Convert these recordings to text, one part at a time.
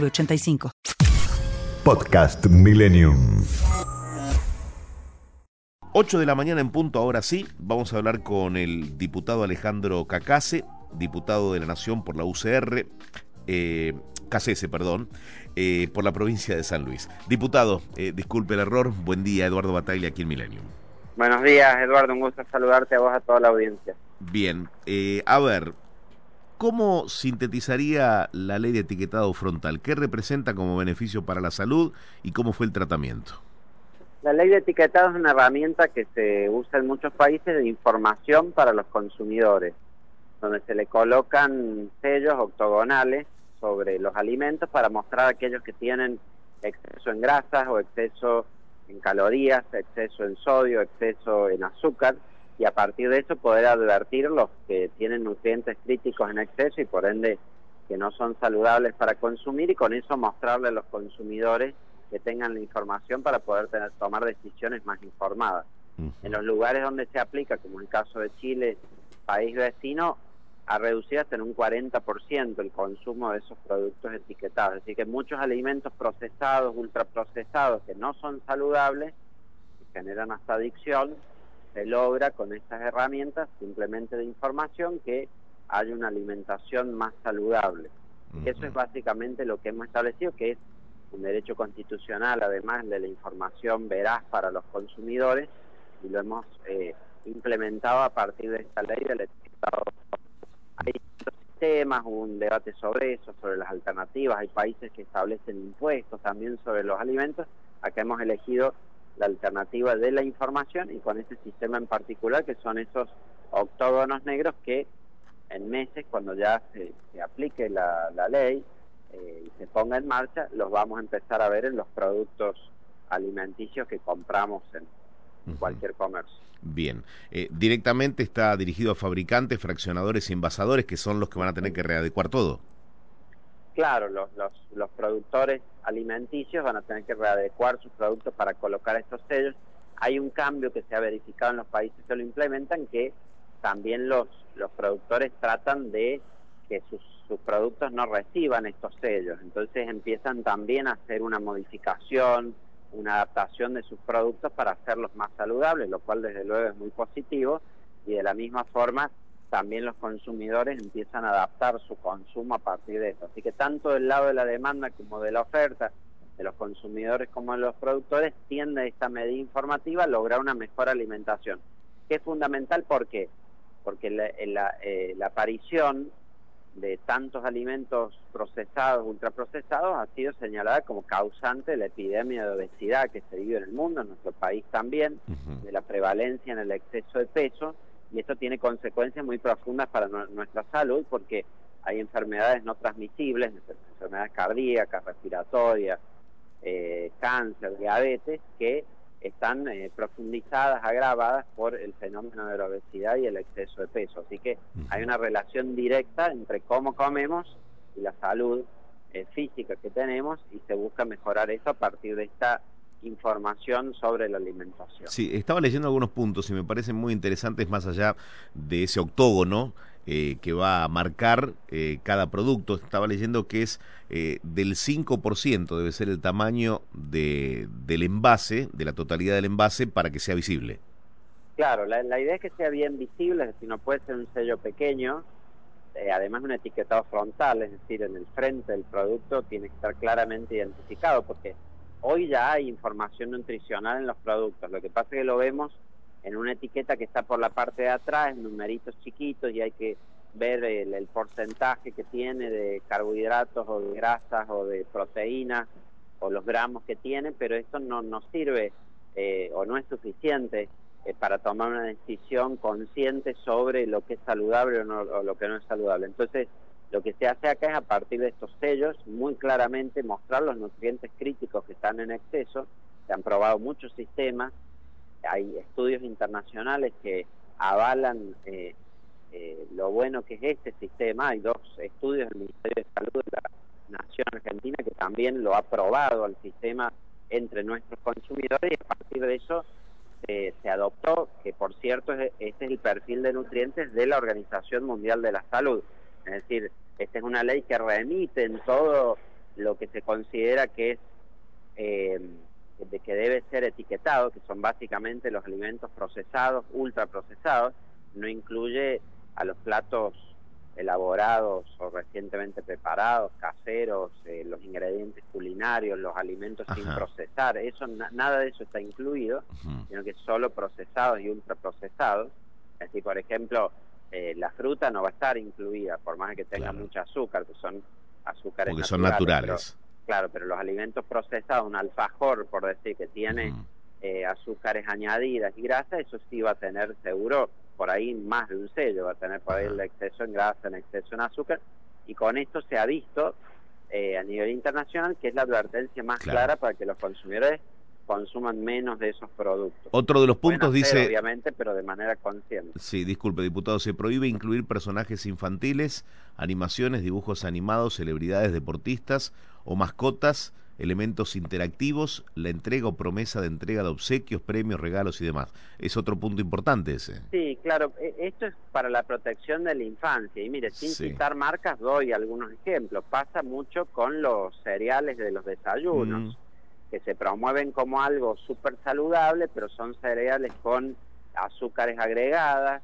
906985. Podcast Millennium. 8 de la mañana en punto, ahora sí, vamos a hablar con el diputado Alejandro Cacase, diputado de la Nación por la UCR, eh, Cacese, perdón, eh, por la provincia de San Luis. Diputado, eh, disculpe el error, buen día, Eduardo Bataglia, aquí en Millennium. Buenos días, Eduardo, un gusto saludarte a vos, a toda la audiencia. Bien, eh, a ver, ¿cómo sintetizaría la ley de etiquetado frontal? ¿Qué representa como beneficio para la salud y cómo fue el tratamiento? La ley de etiquetado es una herramienta que se usa en muchos países de información para los consumidores, donde se le colocan sellos octogonales sobre los alimentos para mostrar aquellos que tienen exceso en grasas o exceso en calorías, exceso en sodio, exceso en azúcar, y a partir de eso poder advertir los que tienen nutrientes críticos en exceso y por ende que no son saludables para consumir y con eso mostrarle a los consumidores que tengan la información para poder tener, tomar decisiones más informadas. En los lugares donde se aplica, como el caso de Chile, país vecino, ha reducido hasta en un 40% el consumo de esos productos etiquetados. Así que muchos alimentos procesados, ultraprocesados, que no son saludables, generan hasta adicción, se logra con estas herramientas simplemente de información que haya una alimentación más saludable. Eso es básicamente lo que hemos establecido, que es un derecho constitucional, además de la información veraz para los consumidores, y lo hemos eh, implementado a partir de esta ley del etiquetado. Hay otros sistemas, un debate sobre eso, sobre las alternativas, hay países que establecen impuestos también sobre los alimentos, acá hemos elegido la alternativa de la información y con ese sistema en particular que son esos octógonos negros que en meses, cuando ya se, se aplique la, la ley, eh, y se ponga en marcha, los vamos a empezar a ver en los productos alimenticios que compramos en cualquier comercio. Bien, eh, directamente está dirigido a fabricantes, fraccionadores y envasadores, que son los que van a tener que readecuar todo. Claro, los, los, los productores alimenticios van a tener que readecuar sus productos para colocar estos sellos. Hay un cambio que se ha verificado en los países que lo implementan, que también los, los productores tratan de que sus, sus productos no reciban estos sellos. Entonces empiezan también a hacer una modificación, una adaptación de sus productos para hacerlos más saludables, lo cual desde luego es muy positivo. Y de la misma forma también los consumidores empiezan a adaptar su consumo a partir de eso. Así que tanto del lado de la demanda como de la oferta, de los consumidores como de los productores, tiende esta medida informativa a lograr una mejor alimentación, que es fundamental ¿por qué? porque la, la, eh, la aparición de tantos alimentos procesados, ultraprocesados, ha sido señalada como causante de la epidemia de obesidad que se vive en el mundo, en nuestro país también, uh -huh. de la prevalencia en el exceso de peso, y esto tiene consecuencias muy profundas para no, nuestra salud porque hay enfermedades no transmisibles, enfermedades cardíacas, respiratorias, eh, cáncer, diabetes, que están eh, profundizadas, agravadas por el fenómeno de la obesidad y el exceso de peso. Así que hay una relación directa entre cómo comemos y la salud eh, física que tenemos y se busca mejorar eso a partir de esta información sobre la alimentación. Sí, estaba leyendo algunos puntos y me parecen muy interesantes más allá de ese octógono eh, que va a marcar eh, cada producto. Estaba leyendo que es eh, del 5% debe ser el tamaño de, del envase, de la totalidad del envase, para que sea visible. Claro, la, la idea es que sea bien visible, es decir, no puede ser un sello pequeño, eh, además un etiquetado frontal, es decir, en el frente del producto tiene que estar claramente identificado, porque hoy ya hay información nutricional en los productos, lo que pasa es que lo vemos en una etiqueta que está por la parte de atrás, en numeritos chiquitos y hay que ver el, porcentaje que tiene de carbohidratos o de grasas o de proteínas o los gramos que tiene, pero esto no nos sirve eh, o no es suficiente eh, para tomar una decisión consciente sobre lo que es saludable o, no, o lo que no es saludable. Entonces, Lo que se hace acá es a partir de estos sellos muy claramente mostrar los nutrientes críticos que están en exceso. Se han probado muchos sistemas, hay estudios internacionales que avalan eh, eh, lo bueno que es este sistema. Hay dos estudios del Ministerio de Salud de la Nación Argentina que también lo ha probado al sistema entre nuestros consumidores y a partir de eso eh, se adoptó, que por cierto este es el perfil de nutrientes de la Organización Mundial de la Salud. Es decir, esta es una ley que remite en todo lo que se considera que es eh, de que debe ser etiquetado, que son básicamente los alimentos procesados, ultraprocesados, no incluye a los platos elaborados o recientemente preparados, caseros, eh, los ingredientes culinarios, los alimentos sin procesar, eso nada de eso está incluido, sino que solo procesados y ultraprocesados. Así, por ejemplo, eh, la fruta no va a estar incluida, por más que tenga mucho azúcar, que son azúcares Porque son naturales. claro, pero los alimentos procesados, un alfajor, por decir, que tiene eh, azúcares añadidas y grasa, eso sí va a tener seguro por ahí más de un sello, va a tener por ahí el exceso en grasa, en exceso en azúcar, y con esto se ha visto eh, a nivel internacional que es la advertencia más clara para que los consumidores consuman menos de esos productos. Otro de los puntos dice... Obviamente, pero de manera consciente. Sí, disculpe, diputado, se prohíbe incluir personajes infantiles, animaciones, dibujos animados, celebridades deportistas o mascotas elementos interactivos, la entrega o promesa de entrega de obsequios, premios, regalos y demás. Es otro punto importante ese. Sí, claro, e, esto es para la protección de la infancia. Y mire, sin citar marcas, doy algunos ejemplos. Pasa mucho con los cereales de los desayunos, mm. Que se promueven como algo súper saludable, pero son cereales con azúcares agregadas,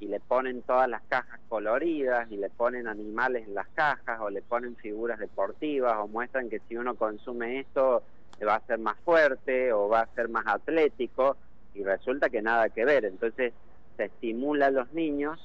y le ponen todas las cajas coloridas y le ponen animales en las cajas o le ponen figuras deportivas o muestran que si uno consume esto va a ser más fuerte o va a ser más atlético y resulta que nada que ver. Entonces se estimula a los niños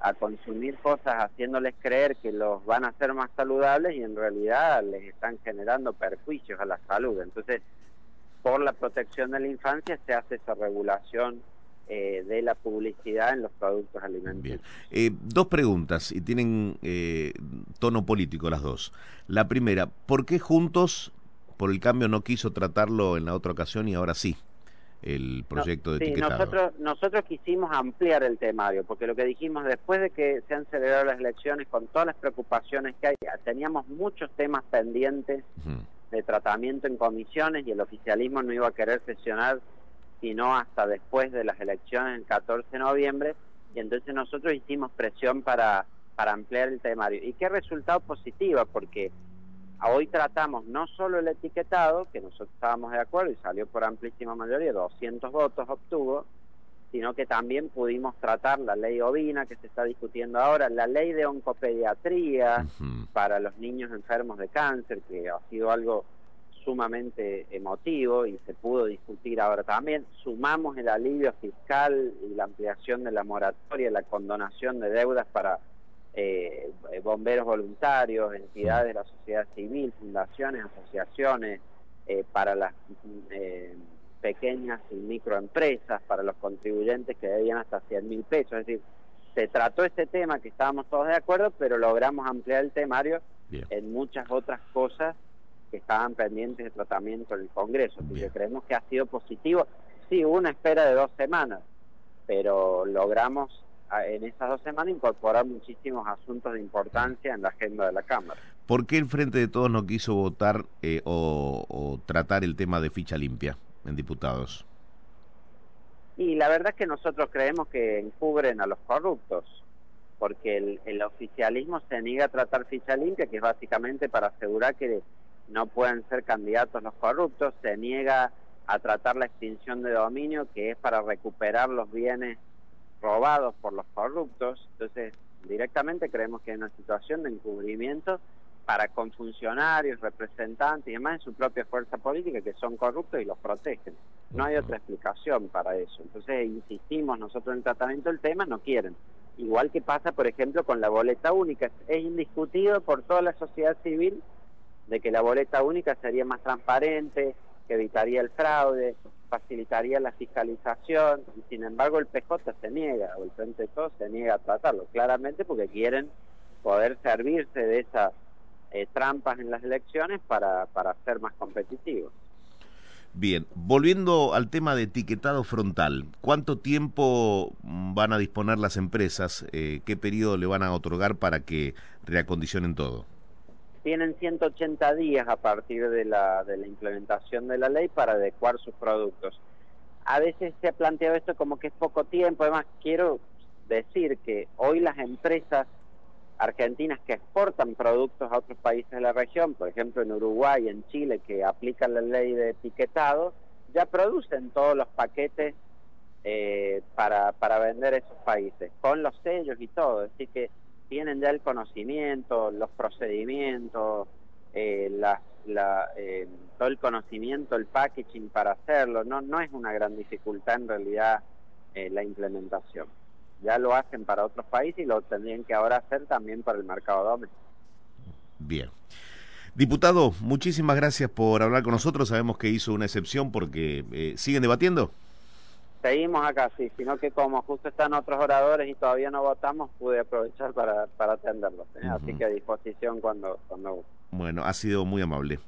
a consumir cosas haciéndoles creer que los van a hacer más saludables y en realidad les están generando perjuicios a la salud. Entonces, por la protección de la infancia se hace esa regulación eh, de la publicidad en los productos alimenticios. Eh, dos preguntas y tienen eh, tono político las dos. La primera, ¿por qué Juntos por el cambio no quiso tratarlo en la otra ocasión y ahora sí? El proyecto de etiquetado. Nosotros, nosotros quisimos ampliar el temario, porque lo que dijimos después de que se han celebrado las elecciones, con todas las preocupaciones que hay, teníamos muchos temas pendientes de tratamiento en comisiones y el oficialismo no iba a querer sesionar sino hasta después de las elecciones el 14 de noviembre, y entonces nosotros hicimos presión para, para ampliar el temario. ¿Y qué resultado positivo? Porque hoy tratamos no solo el etiquetado, que nosotros estábamos de acuerdo y salió por amplísima mayoría, 200 votos obtuvo, sino que también pudimos tratar la ley ovina que se está discutiendo ahora, la ley de oncopediatría para los niños enfermos de cáncer, que ha sido algo sumamente emotivo y se pudo discutir ahora también. Sumamos el alivio fiscal y la ampliación de la moratoria, la condonación de deudas para eh, bomberos voluntarios, entidades de la sociedad civil, fundaciones, asociaciones, eh, para las eh, pequeñas y microempresas, para los contribuyentes que debían hasta 100 mil pesos. Es decir, se trató este tema que estábamos todos de acuerdo, pero logramos ampliar el temario en muchas otras cosas que estaban pendientes de tratamiento en el Congreso. Así que creemos que ha sido positivo. Sí, hubo una espera de dos semanas, pero logramos en esas dos semanas incorporar muchísimos asuntos de importancia en la agenda de la Cámara. ¿Por qué el Frente de Todos no quiso votar eh, o, tratar el tema de ficha limpia en diputados? Y la verdad es que nosotros creemos que encubren a los corruptos, porque el, el oficialismo se niega a tratar ficha limpia, que es básicamente para asegurar que no pueden ser candidatos los corruptos, se niega a tratar la extinción de dominio, que es para recuperar los bienes robados por los corruptos. Entonces, directamente creemos que hay una situación de encubrimiento para con funcionarios, representantes y demás en su propia fuerza política que son corruptos y los protegen. No hay otra explicación para eso. Entonces, insistimos nosotros en el tratamiento del tema, no quieren. Igual que pasa, por ejemplo, con la boleta única. Es indiscutido por toda la sociedad civil de que la boleta única sería más transparente, que evitaría el fraude, facilitaría la fiscalización, y sin embargo el PJ se niega, o el Frente de se niega a tratarlo, claramente porque quieren poder servirse de esas eh, trampas en las elecciones para, para ser más competitivos. Bien, volviendo al tema de etiquetado frontal, ¿cuánto tiempo van a disponer las empresas? Eh, ¿Qué periodo le van a otorgar para que reacondicionen todo? Tienen 180 días a partir de la, de la implementación de la ley para adecuar sus productos. A veces se ha planteado esto como que es poco tiempo, además quiero decir que hoy las empresas argentinas que exportan productos a otros países de la región, por ejemplo en Uruguay, en Chile, que aplican la ley de etiquetado, ya producen todos los paquetes eh, para, para vender esos países, con los sellos y todo. Así que tienen ya el conocimiento, los procedimientos, eh, la, eh, todo el conocimiento, el packaging para hacerlo. No, no es una gran dificultad en realidad la implementación ya lo hacen para otros países y lo tendrían que ahora hacer también para el mercado doméstico. Bien. Diputado, muchísimas gracias por hablar con nosotros. Sabemos que hizo una excepción porque eh, siguen debatiendo. Seguimos acá, sí, sino que como justo están otros oradores y todavía no votamos, pude aprovechar para, para atenderlos. ¿eh? Así que a disposición cuando, cuando... Bueno, ha sido muy amable.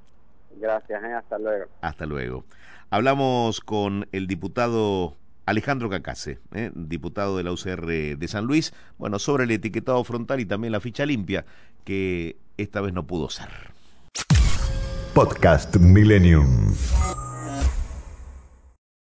Gracias, ¿eh? hasta luego. Hasta luego. Hablamos con el diputado Alejandro Cacase, ¿eh? diputado de la UCR de San Luis, bueno, sobre el etiquetado frontal y también la ficha limpia, que esta vez no pudo ser. Podcast Millennium.